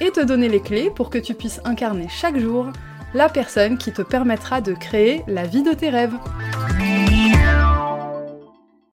et te donner les clés pour que tu puisses incarner chaque jour la personne qui te permettra de créer la vie de tes rêves.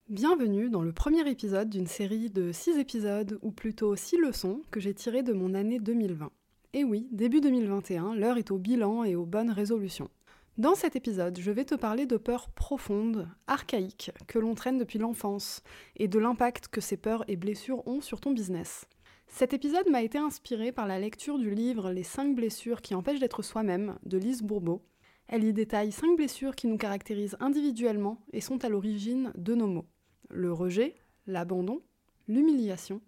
Bienvenue dans le premier épisode d'une série de 6 épisodes, ou plutôt 6 leçons, que j'ai tirées de mon année 2020. Et oui, début 2021, l'heure est au bilan et aux bonnes résolutions. Dans cet épisode, je vais te parler de peurs profondes, archaïques, que l'on traîne depuis l'enfance, et de l'impact que ces peurs et blessures ont sur ton business. Cet épisode m'a été inspiré par la lecture du livre Les 5 blessures qui empêchent d'être soi-même de Lise Bourbeau. Elle y détaille 5 blessures qui nous caractérisent individuellement et sont à l'origine de nos maux. Le rejet, l'abandon, l'humiliation,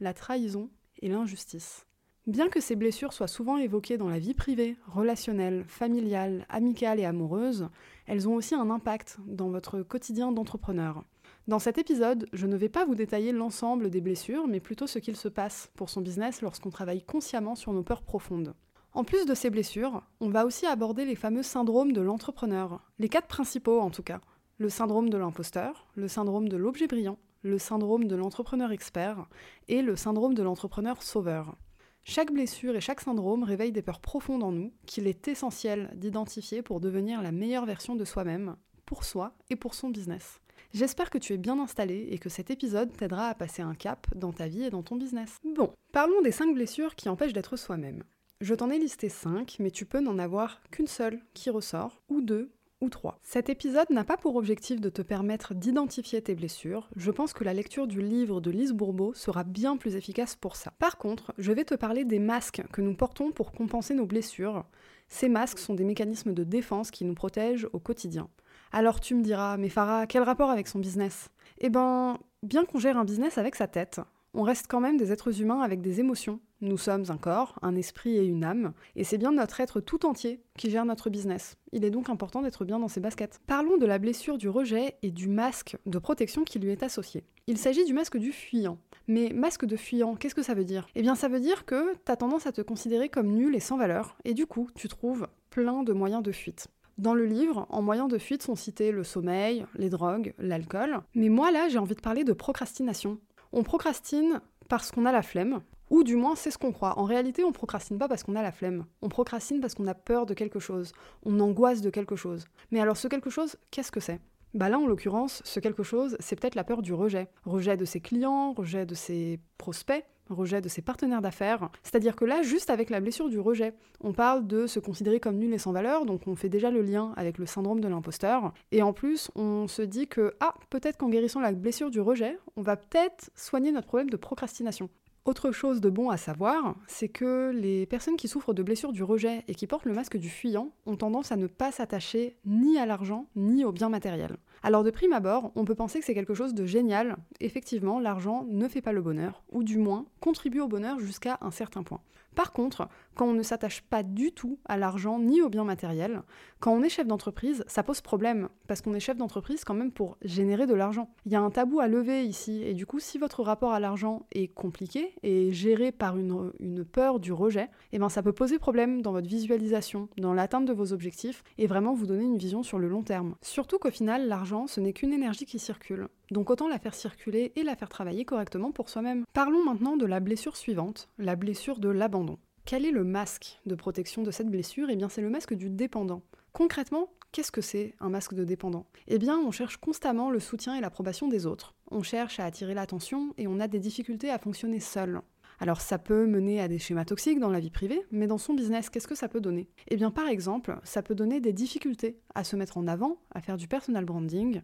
la trahison et l'injustice. Bien que ces blessures soient souvent évoquées dans la vie privée, relationnelle, familiale, amicale et amoureuse, elles ont aussi un impact dans votre quotidien d'entrepreneur. Dans cet épisode, je ne vais pas vous détailler l'ensemble des blessures, mais plutôt ce qu'il se passe pour son business lorsqu'on travaille consciemment sur nos peurs profondes. En plus de ces blessures, on va aussi aborder les fameux syndromes de l'entrepreneur, les quatre principaux en tout cas. Le syndrome de l'imposteur, le syndrome de l'objet brillant, le syndrome de l'entrepreneur expert et le syndrome de l'entrepreneur sauveur. Chaque blessure et chaque syndrome réveille des peurs profondes en nous qu'il est essentiel d'identifier pour devenir la meilleure version de soi-même, pour soi et pour son business. J'espère que tu es bien installé et que cet épisode t'aidera à passer un cap dans ta vie et dans ton business. Bon, parlons des 5 blessures qui empêchent d'être soi-même. Je t'en ai listé 5, mais tu peux n'en avoir qu'une seule qui ressort, ou deux, ou trois. Cet épisode n'a pas pour objectif de te permettre d'identifier tes blessures, je pense que la lecture du livre de Lise Bourbeau sera bien plus efficace pour ça. Par contre, je vais te parler des masques que nous portons pour compenser nos blessures. Ces masques sont des mécanismes de défense qui nous protègent au quotidien. Alors tu me diras, mais Farah, quel rapport avec son business? Eh ben, bien qu'on gère un business avec sa tête, on reste quand même des êtres humains avec des émotions. Nous sommes un corps, un esprit et une âme, et c'est bien notre être tout entier qui gère notre business. Il est donc important d'être bien dans ses baskets. Parlons de la blessure du rejet et du masque de protection qui lui est associé. Il s'agit du masque du fuyant. Mais masque de fuyant, qu'est-ce que ça veut dire? Eh bien ça veut dire que t'as tendance à te considérer comme nul et sans valeur, et du coup tu trouves plein de moyens de fuite. Dans le livre, en moyens de fuite sont cités le sommeil, les drogues, l'alcool. Mais moi là, j'ai envie de parler de procrastination. On procrastine parce qu'on a la flemme, ou du moins c'est ce qu'on croit. En réalité, on procrastine pas parce qu'on a la flemme. On procrastine parce qu'on a peur de quelque chose. On angoisse de quelque chose. Mais alors ce quelque chose, qu'est-ce que c'est? Bah là, en l'occurrence, ce quelque chose, c'est peut-être la peur du rejet. Rejet de ses clients, rejet de ses prospects, rejet de ses partenaires d'affaires. C'est-à-dire que là, juste avec la blessure du rejet, on parle de se considérer comme nul et sans valeur, donc on fait déjà le lien avec le syndrome de l'imposteur. Et en plus, on se dit que, ah, peut-être qu'en guérissant la blessure du rejet, on va peut-être soigner notre problème de procrastination. Autre chose de bon à savoir, c'est que les personnes qui souffrent de blessures du rejet et qui portent le masque du fuyant ont tendance à ne pas s'attacher ni à l'argent ni aux biens matériels. Alors de prime abord, on peut penser que c'est quelque chose de génial. Effectivement, l'argent ne fait pas le bonheur, ou du moins contribue au bonheur jusqu'à un certain point. Par contre, quand on ne s'attache pas du tout à l'argent ni aux biens matériels, quand on est chef d'entreprise, ça pose problème, parce qu'on est chef d'entreprise quand même pour générer de l'argent. Il y a un tabou à lever ici, et du coup, si votre rapport à l'argent est compliqué et géré par une, peur du rejet, eh ben ça peut poser problème dans votre visualisation, dans l'atteinte de vos objectifs, et vraiment vous donner une vision sur le long terme. Surtout qu'au final, l'argent, ce n'est qu'une énergie qui circule. Donc autant la faire circuler et la faire travailler correctement pour soi-même. Parlons maintenant de la blessure suivante, la blessure de l'abandon. Quel est le masque de protection de cette blessure? Eh bien c'est le masque du dépendant. Concrètement, qu'est-ce que c'est un masque de dépendant? Eh bien on cherche constamment le soutien et l'approbation des autres. On cherche à attirer l'attention et on a des difficultés à fonctionner seul. Alors ça peut mener à des schémas toxiques dans la vie privée, mais dans son business, qu'est-ce que ça peut donner? Eh bien par exemple, ça peut donner des difficultés à se mettre en avant, à faire du personal branding,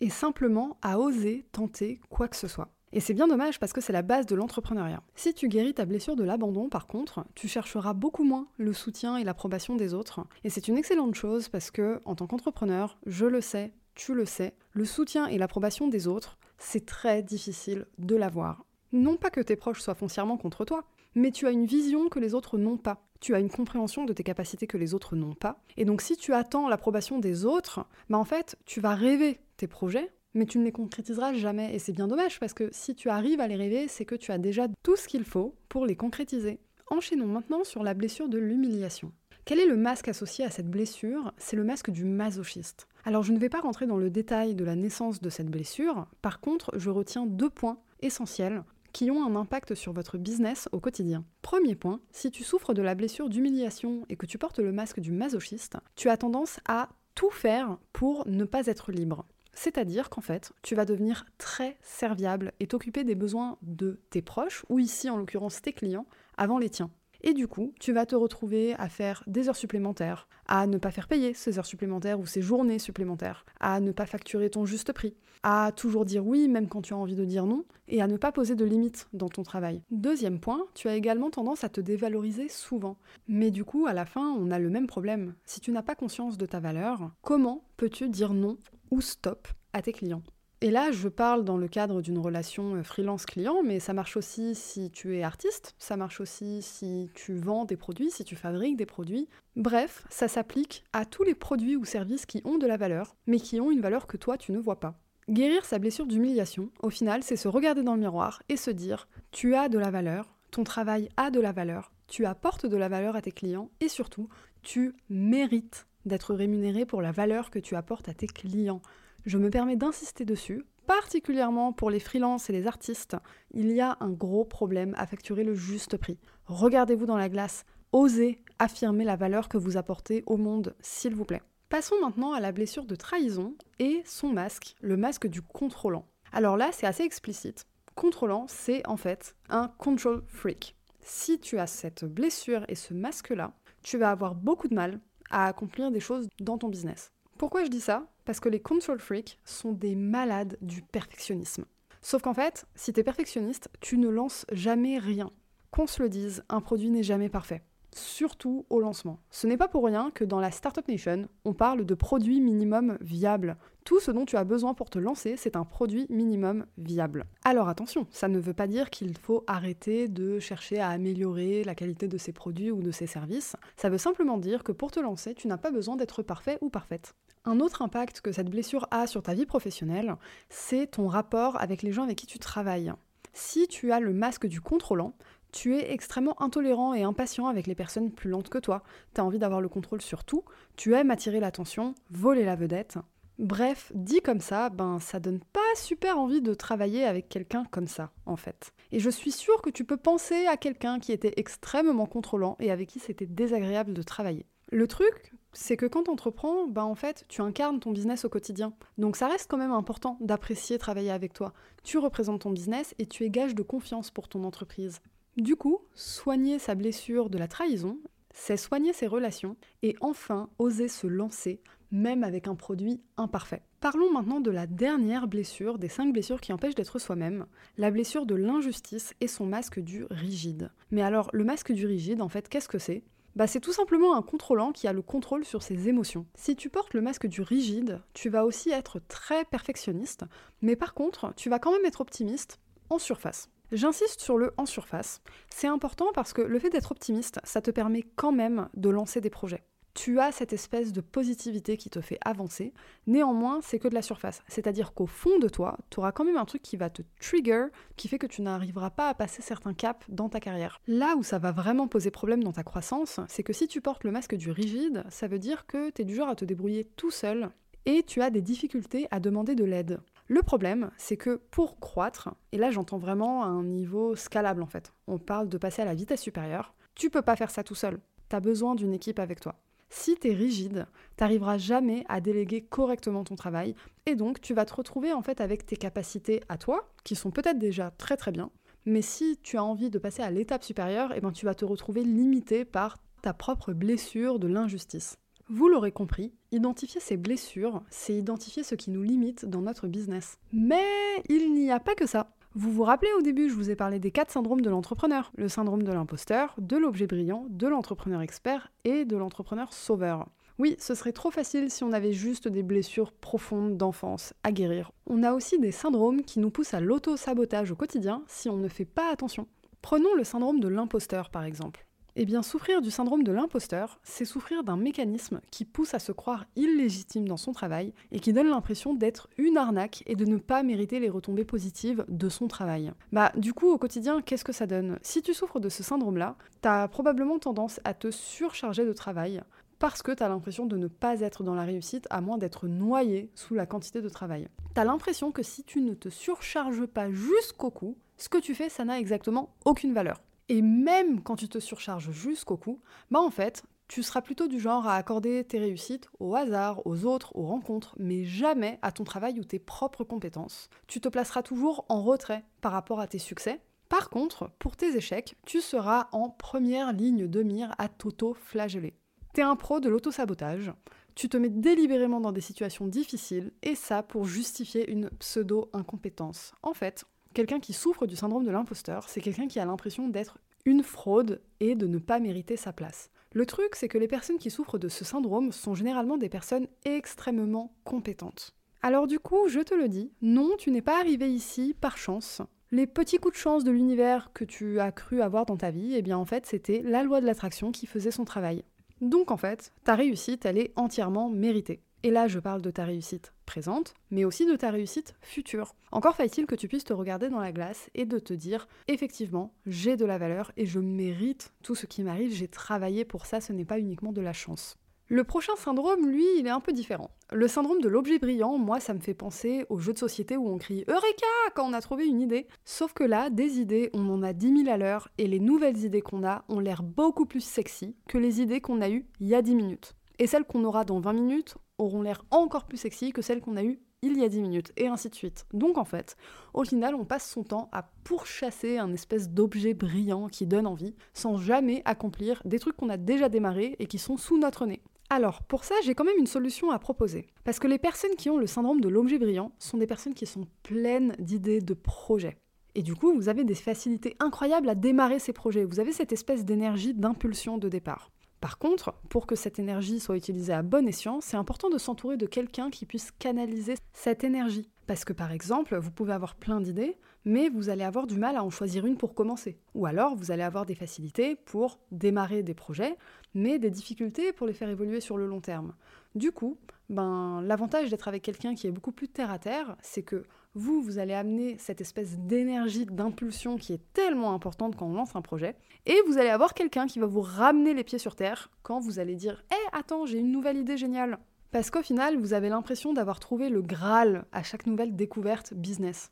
et simplement à oser tenter quoi que ce soit. Et c'est bien dommage parce que c'est la base de l'entrepreneuriat. Si tu guéris ta blessure de l'abandon, par contre, tu chercheras beaucoup moins le soutien et l'approbation des autres. Et c'est une excellente chose parce que, en tant qu'entrepreneur, je le sais, tu le sais, le soutien et l'approbation des autres, c'est très difficile de l'avoir. Non pas que tes proches soient foncièrement contre toi, mais tu as une vision que les autres n'ont pas. Tu as une compréhension de tes capacités que les autres n'ont pas. Et donc si tu attends l'approbation des autres, bah en fait, tu vas rêver tes projets, mais tu ne les concrétiseras jamais. Et c'est bien dommage parce que si tu arrives à les rêver, c'est que tu as déjà tout ce qu'il faut pour les concrétiser. Enchaînons maintenant sur la blessure de l'humiliation. Quel est le masque associé à cette blessure? C'est le masque du masochiste. Alors je ne vais pas rentrer dans le détail de la naissance de cette blessure, par contre je retiens deux points essentiels qui ont un impact sur votre business au quotidien. Premier point, si tu souffres de la blessure d'humiliation et que tu portes le masque du masochiste, tu as tendance à tout faire pour ne pas être libre. C'est-à-dire qu'en fait, tu vas devenir très serviable et t'occuper des besoins de tes proches, ou ici en l'occurrence tes clients, avant les tiens. Et du coup, tu vas te retrouver à faire des heures supplémentaires, à ne pas faire payer ces heures supplémentaires ou ces journées supplémentaires, à ne pas facturer ton juste prix, à toujours dire oui même quand tu as envie de dire non, et à ne pas poser de limites dans ton travail. Deuxième point, tu as également tendance à te dévaloriser souvent. Mais du coup, à la fin, on a le même problème. Si tu n'as pas conscience de ta valeur, comment peux-tu dire non ou stop à tes clients? Et là, je parle dans le cadre d'une relation euh, freelance-client, mais ça marche aussi si tu es artiste, ça marche aussi si tu vends des produits, si tu fabriques des produits. Bref, ça s'applique à tous les produits ou services qui ont de la valeur, mais qui ont une valeur que toi, tu ne vois pas. Guérir sa blessure d'humiliation, au final, c'est se regarder dans le miroir et se dire, tu as de la valeur, ton travail a de la valeur, tu apportes de la valeur à tes clients et surtout, tu mérites d'être rémunéré pour la valeur que tu apportes à tes clients. Je me permets d'insister dessus, particulièrement pour les freelances et les artistes, il y a un gros problème à facturer le juste prix. Regardez-vous dans la glace, osez affirmer la valeur que vous apportez au monde, s'il vous plaît. Passons maintenant à la blessure de trahison et son masque, le masque du contrôlant. Alors là, c'est assez explicite. Contrôlant, c'est en fait un control freak. Si tu as cette blessure et ce masque-là, tu vas avoir beaucoup de mal à accomplir des choses dans ton business. Pourquoi je dis ça? Parce que les control freaks sont des malades du perfectionnisme. Sauf qu'en fait, si t'es perfectionniste, tu ne lances jamais rien. Qu'on se le dise, un produit n'est jamais parfait. Surtout au lancement. Ce n'est pas pour rien que dans la Startup Nation, on parle de produit minimum viable. Tout ce dont tu as besoin pour te lancer, c'est un produit minimum viable. Alors attention, ça ne veut pas dire qu'il faut arrêter de chercher à améliorer la qualité de ses produits ou de ses services. Ça veut simplement dire que pour te lancer, tu n'as pas besoin d'être parfait ou parfaite. Un autre impact que cette blessure a sur ta vie professionnelle, c'est ton rapport avec les gens avec qui tu travailles. Si tu as le masque du contrôlant, tu es extrêmement intolérant et impatient avec les personnes plus lentes que toi, tu as envie d'avoir le contrôle sur tout, tu aimes attirer l'attention, voler la vedette. Bref, dit comme ça, ben ça donne pas super envie de travailler avec quelqu'un comme ça, en fait. Et je suis sûre que tu peux penser à quelqu'un qui était extrêmement contrôlant et avec qui c'était désagréable de travailler. Le truc, c'est que quand tu entreprends, bah en fait, tu incarnes ton business au quotidien. Donc ça reste quand même important d'apprécier travailler avec toi. Tu représentes ton business et tu es gage de confiance pour ton entreprise. Du coup, soigner sa blessure de la trahison, c'est soigner ses relations et enfin oser se lancer, même avec un produit imparfait. Parlons maintenant de la dernière blessure des cinq blessures qui empêchent d'être soi-même, la blessure de l'injustice et son masque du rigide. Mais alors, le masque du rigide, en fait, qu'est-ce que c'est? Bah, c'est tout simplement un contrôlant qui a le contrôle sur ses émotions. Si tu portes le masque du rigide, tu vas aussi être très perfectionniste, mais par contre, tu vas quand même être optimiste en surface. J'insiste sur le en surface. C'est important parce que le fait d'être optimiste, ça te permet quand même de lancer des projets tu as cette espèce de positivité qui te fait avancer. Néanmoins, c'est que de la surface. C'est-à-dire qu'au fond de toi, tu auras quand même un truc qui va te trigger, qui fait que tu n'arriveras pas à passer certains caps dans ta carrière. Là où ça va vraiment poser problème dans ta croissance, c'est que si tu portes le masque du rigide, ça veut dire que tu es du genre à te débrouiller tout seul et tu as des difficultés à demander de l'aide. Le problème, c'est que pour croître, et là j'entends vraiment un niveau scalable en fait, on parle de passer à la vitesse supérieure, tu peux pas faire ça tout seul. Tu as besoin d'une équipe avec toi. Si tu es rigide, t'arriveras jamais à déléguer correctement ton travail et donc tu vas te retrouver en fait avec tes capacités à toi, qui sont peut-être déjà très très bien, mais si tu as envie de passer à l'étape supérieure, eh ben, tu vas te retrouver limité par ta propre blessure de l'injustice. Vous l'aurez compris, identifier ces blessures, c'est identifier ce qui nous limite dans notre business. Mais il n'y a pas que ça. Vous vous rappelez au début, je vous ai parlé des quatre syndromes de l'entrepreneur. Le syndrome de l'imposteur, de l'objet brillant, de l'entrepreneur expert et de l'entrepreneur sauveur. Oui, ce serait trop facile si on avait juste des blessures profondes d'enfance à guérir. On a aussi des syndromes qui nous poussent à l'auto-sabotage au quotidien si on ne fait pas attention. Prenons le syndrome de l'imposteur par exemple. Eh bien, souffrir du syndrome de l'imposteur, c'est souffrir d'un mécanisme qui pousse à se croire illégitime dans son travail et qui donne l'impression d'être une arnaque et de ne pas mériter les retombées positives de son travail. Bah, du coup, au quotidien, qu'est-ce que ça donne? Si tu souffres de ce syndrome-là, t'as probablement tendance à te surcharger de travail parce que t'as l'impression de ne pas être dans la réussite à moins d'être noyé sous la quantité de travail. T'as l'impression que si tu ne te surcharges pas jusqu'au cou, ce que tu fais, ça n'a exactement aucune valeur. Et même quand tu te surcharges jusqu'au cou, bah en fait, tu seras plutôt du genre à accorder tes réussites au hasard, aux autres, aux rencontres, mais jamais à ton travail ou tes propres compétences. Tu te placeras toujours en retrait par rapport à tes succès. Par contre, pour tes échecs, tu seras en première ligne de mire à t'auto-flageller. T'es un pro de l'auto-sabotage, tu te mets délibérément dans des situations difficiles, et ça pour justifier une pseudo-incompétence. En fait, Quelqu'un qui souffre du syndrome de l'imposteur, c'est quelqu'un qui a l'impression d'être une fraude et de ne pas mériter sa place. Le truc, c'est que les personnes qui souffrent de ce syndrome sont généralement des personnes extrêmement compétentes. Alors du coup, je te le dis, non, tu n'es pas arrivé ici par chance. Les petits coups de chance de l'univers que tu as cru avoir dans ta vie, eh bien en fait, c'était la loi de l'attraction qui faisait son travail. Donc en fait, ta réussite, elle est entièrement méritée. Et là, je parle de ta réussite présente, mais aussi de ta réussite future. Encore faut-il que tu puisses te regarder dans la glace et de te dire, effectivement, j'ai de la valeur et je mérite tout ce qui m'arrive, j'ai travaillé pour ça, ce n'est pas uniquement de la chance. Le prochain syndrome, lui, il est un peu différent. Le syndrome de l'objet brillant, moi, ça me fait penser aux jeux de société où on crie Eureka quand on a trouvé une idée. Sauf que là, des idées, on en a 10 000 à l'heure et les nouvelles idées qu'on a ont l'air beaucoup plus sexy que les idées qu'on a eues il y a 10 minutes. Et celles qu'on aura dans 20 minutes auront l'air encore plus sexy que celles qu'on a eues il y a 10 minutes, et ainsi de suite. Donc en fait, au final, on passe son temps à pourchasser un espèce d'objet brillant qui donne envie, sans jamais accomplir des trucs qu'on a déjà démarrés et qui sont sous notre nez. Alors, pour ça, j'ai quand même une solution à proposer. Parce que les personnes qui ont le syndrome de l'objet brillant sont des personnes qui sont pleines d'idées, de projets. Et du coup, vous avez des facilités incroyables à démarrer ces projets. Vous avez cette espèce d'énergie d'impulsion de départ. Par contre, pour que cette énergie soit utilisée à bon escient, c'est important de s'entourer de quelqu'un qui puisse canaliser cette énergie. Parce que par exemple, vous pouvez avoir plein d'idées, mais vous allez avoir du mal à en choisir une pour commencer. Ou alors, vous allez avoir des facilités pour démarrer des projets, mais des difficultés pour les faire évoluer sur le long terme. Du coup, ben, l'avantage d'être avec quelqu'un qui est beaucoup plus terre à terre, c'est que vous, vous allez amener cette espèce d'énergie, d'impulsion qui est tellement importante quand on lance un projet, et vous allez avoir quelqu'un qui va vous ramener les pieds sur terre quand vous allez dire Hé, eh, attends, j'ai une nouvelle idée géniale Parce qu'au final, vous avez l'impression d'avoir trouvé le Graal à chaque nouvelle découverte business.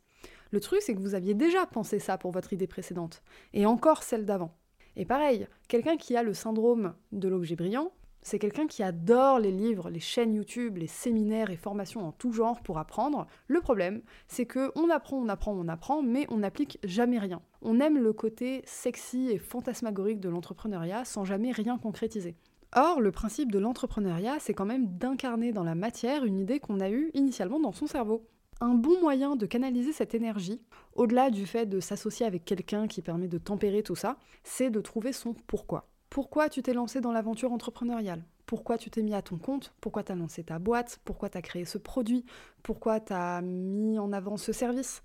Le truc, c'est que vous aviez déjà pensé ça pour votre idée précédente, et encore celle d'avant. Et pareil, quelqu'un qui a le syndrome de l'objet brillant, c'est quelqu'un qui adore les livres, les chaînes YouTube, les séminaires et formations en tout genre pour apprendre. Le problème, c'est que on apprend, on apprend, on apprend, mais on n'applique jamais rien. On aime le côté sexy et fantasmagorique de l'entrepreneuriat sans jamais rien concrétiser. Or, le principe de l'entrepreneuriat, c'est quand même d'incarner dans la matière une idée qu'on a eue initialement dans son cerveau. Un bon moyen de canaliser cette énergie, au-delà du fait de s'associer avec quelqu'un qui permet de tempérer tout ça, c'est de trouver son pourquoi. Pourquoi tu t'es lancé dans l'aventure entrepreneuriale? Pourquoi tu t'es mis à ton compte? Pourquoi tu as lancé ta boîte? Pourquoi tu as créé ce produit? Pourquoi tu as mis en avant ce service?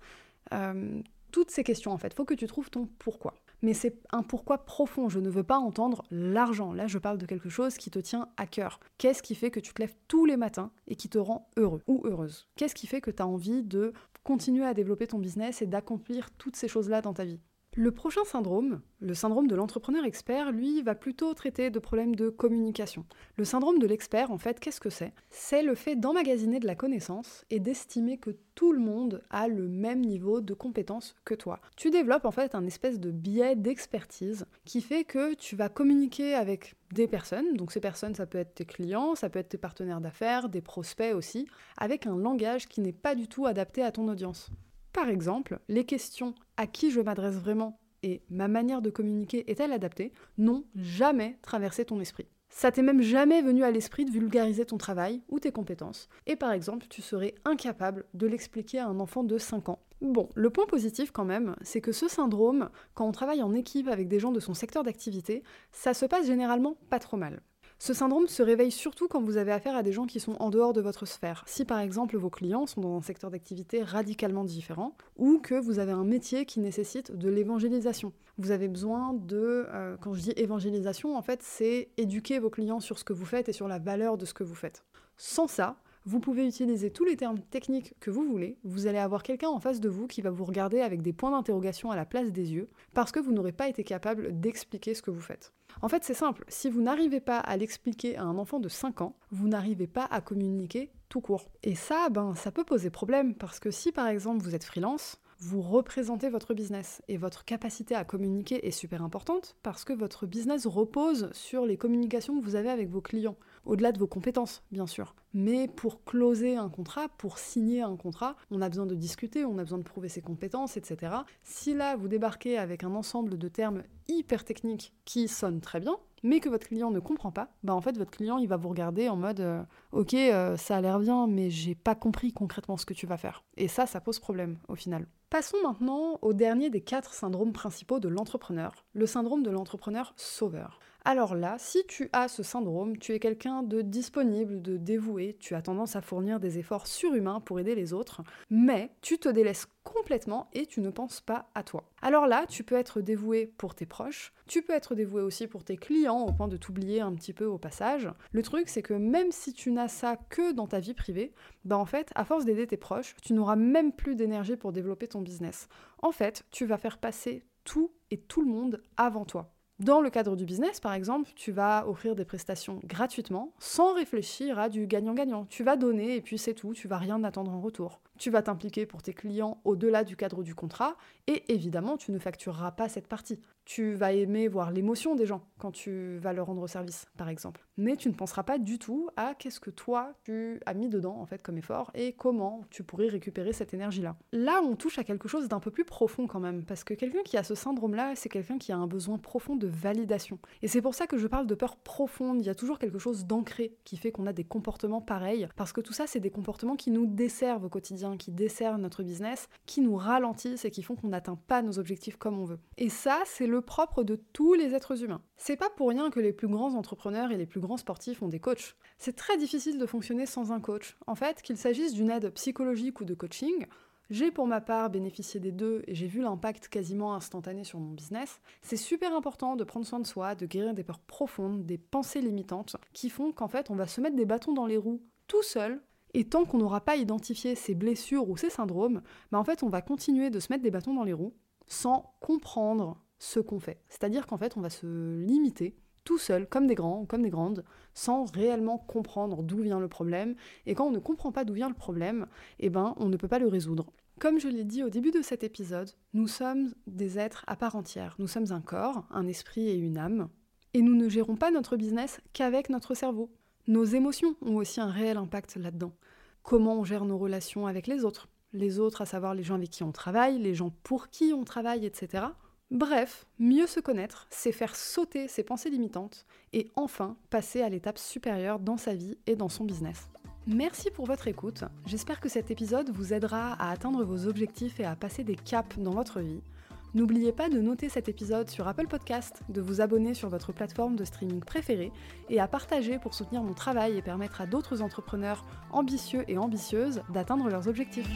Euh, Toutes ces questions, en fait, faut que tu trouves ton pourquoi. Mais c'est un pourquoi profond. Je ne veux pas entendre l'argent. Là, je parle de quelque chose qui te tient à cœur. Qu'est-ce qui fait que tu te lèves tous les matins et qui te rend heureux ou heureuse? Qu'est-ce qui fait que tu as envie de continuer à développer ton business et d'accomplir toutes ces choses-là dans ta vie? Le prochain syndrome, le syndrome de l'entrepreneur expert, lui, va plutôt traiter de problèmes de communication. Le syndrome de l'expert, en fait, qu'est-ce que c'est? C'est le fait d'emmagasiner de la connaissance et d'estimer que tout le monde a le même niveau de compétence que toi. Tu développes en fait un espèce de biais d'expertise qui fait que tu vas communiquer avec des personnes, donc ces personnes ça peut être tes clients, ça peut être tes partenaires d'affaires, des prospects aussi, avec un langage qui n'est pas du tout adapté à ton audience. Par exemple, les questions à qui je m'adresse vraiment et ma manière de communiquer est-elle adaptée n'ont jamais traversé ton esprit. Ça t'est même jamais venu à l'esprit de vulgariser ton travail ou tes compétences, et par exemple, tu serais incapable de l'expliquer à un enfant de 5 ans. Bon, le point positif quand même, c'est que ce syndrome, quand on travaille en équipe avec des gens de son secteur d'activité, ça se passe généralement pas trop mal. Ce syndrome se réveille surtout quand vous avez affaire à des gens qui sont en dehors de votre sphère. Si par exemple vos clients sont dans un secteur d'activité radicalement différent, ou que vous avez un métier qui nécessite de l'évangélisation. Vous avez besoin de, euh, quand je dis évangélisation, en fait, c'est éduquer vos clients sur ce que vous faites et sur la valeur de ce que vous faites. Sans ça, vous pouvez utiliser tous les termes techniques que vous voulez, vous allez avoir quelqu'un en face de vous qui va vous regarder avec des points d'interrogation à la place des yeux, parce que vous n'aurez pas été capable d'expliquer ce que vous faites. En fait, c'est simple, si vous n'arrivez pas à l'expliquer à un enfant de 5 ans, vous n'arrivez pas à communiquer tout court. Et ça, ben, ça peut poser problème, parce que si par exemple vous êtes freelance, vous représentez votre business et votre capacité à communiquer est super importante parce que votre business repose sur les communications que vous avez avec vos clients au-delà de vos compétences, bien sûr. Mais pour closer un contrat, pour signer un contrat, on a besoin de discuter, on a besoin de prouver ses compétences, etc. Si là, vous débarquez avec un ensemble de termes hyper techniques qui sonnent très bien, mais que votre client ne comprend pas, bah en fait votre client il va vous regarder en mode euh, ok euh, ça a l'air bien mais j'ai pas compris concrètement ce que tu vas faire. Et ça ça pose problème au final. Passons maintenant au dernier des quatre syndromes principaux de l'entrepreneur, le syndrome de l'entrepreneur sauveur. Alors là, si tu as ce syndrome, tu es quelqu'un de disponible, de dévoué, tu as tendance à fournir des efforts surhumains pour aider les autres, mais tu te délaisses complètement et tu ne penses pas à toi. Alors là, tu peux être dévoué pour tes proches, tu peux être dévoué aussi pour tes clients au point de t'oublier un petit peu au passage. Le truc, c'est que même si tu n'as ça que dans ta vie privée, bah en fait, à force d'aider tes proches, tu n'auras même plus d'énergie pour développer ton business. En fait, tu vas faire passer tout et tout le monde avant toi. Dans le cadre du business, par exemple, tu vas offrir des prestations gratuitement, sans réfléchir à du gagnant-gagnant. Tu vas donner et puis c'est tout, tu vas rien attendre en retour. Tu vas t'impliquer pour tes clients au-delà du cadre du contrat et évidemment, tu ne factureras pas cette partie. Tu vas aimer voir l'émotion des gens quand tu vas leur rendre service, par exemple. Mais tu ne penseras pas du tout à qu'est-ce que toi tu as mis dedans en fait comme effort et comment tu pourrais récupérer cette énergie-là. Là, on touche à quelque chose d'un peu plus profond quand même, parce que quelqu'un qui a ce syndrome-là, c'est quelqu'un qui a un besoin profond de validation. Et c'est pour ça que je parle de peur profonde. Il y a toujours quelque chose d'ancré qui fait qu'on a des comportements pareils, parce que tout ça, c'est des comportements qui nous desservent au quotidien, qui desservent notre business, qui nous ralentissent et qui font qu'on n'atteint pas nos objectifs comme on veut. Et ça, c'est le propre de tous les êtres humains. C'est pas pour rien que les plus grands entrepreneurs et les plus grands sportifs ont des coachs. C'est très difficile de fonctionner sans un coach. En fait, qu'il s'agisse d'une aide psychologique ou de coaching, j'ai pour ma part bénéficié des deux et j'ai vu l'impact quasiment instantané sur mon business. C'est super important de prendre soin de soi, de guérir des peurs profondes, des pensées limitantes qui font qu'en fait on va se mettre des bâtons dans les roues tout seul. Et tant qu'on n'aura pas identifié ces blessures ou ces syndromes, bah en fait on va continuer de se mettre des bâtons dans les roues sans comprendre ce qu'on fait. C'est-à-dire qu'en fait, on va se limiter tout seul, comme des grands ou comme des grandes, sans réellement comprendre d'où vient le problème. Et quand on ne comprend pas d'où vient le problème, eh ben, on ne peut pas le résoudre. Comme je l'ai dit au début de cet épisode, nous sommes des êtres à part entière. Nous sommes un corps, un esprit et une âme. Et nous ne gérons pas notre business qu'avec notre cerveau. Nos émotions ont aussi un réel impact là-dedans. Comment on gère nos relations avec les autres Les autres, à savoir les gens avec qui on travaille, les gens pour qui on travaille, etc. Bref, mieux se connaître, c'est faire sauter ses pensées limitantes et enfin passer à l'étape supérieure dans sa vie et dans son business. Merci pour votre écoute, j'espère que cet épisode vous aidera à atteindre vos objectifs et à passer des caps dans votre vie. N'oubliez pas de noter cet épisode sur Apple Podcast, de vous abonner sur votre plateforme de streaming préférée et à partager pour soutenir mon travail et permettre à d'autres entrepreneurs ambitieux et ambitieuses d'atteindre leurs objectifs.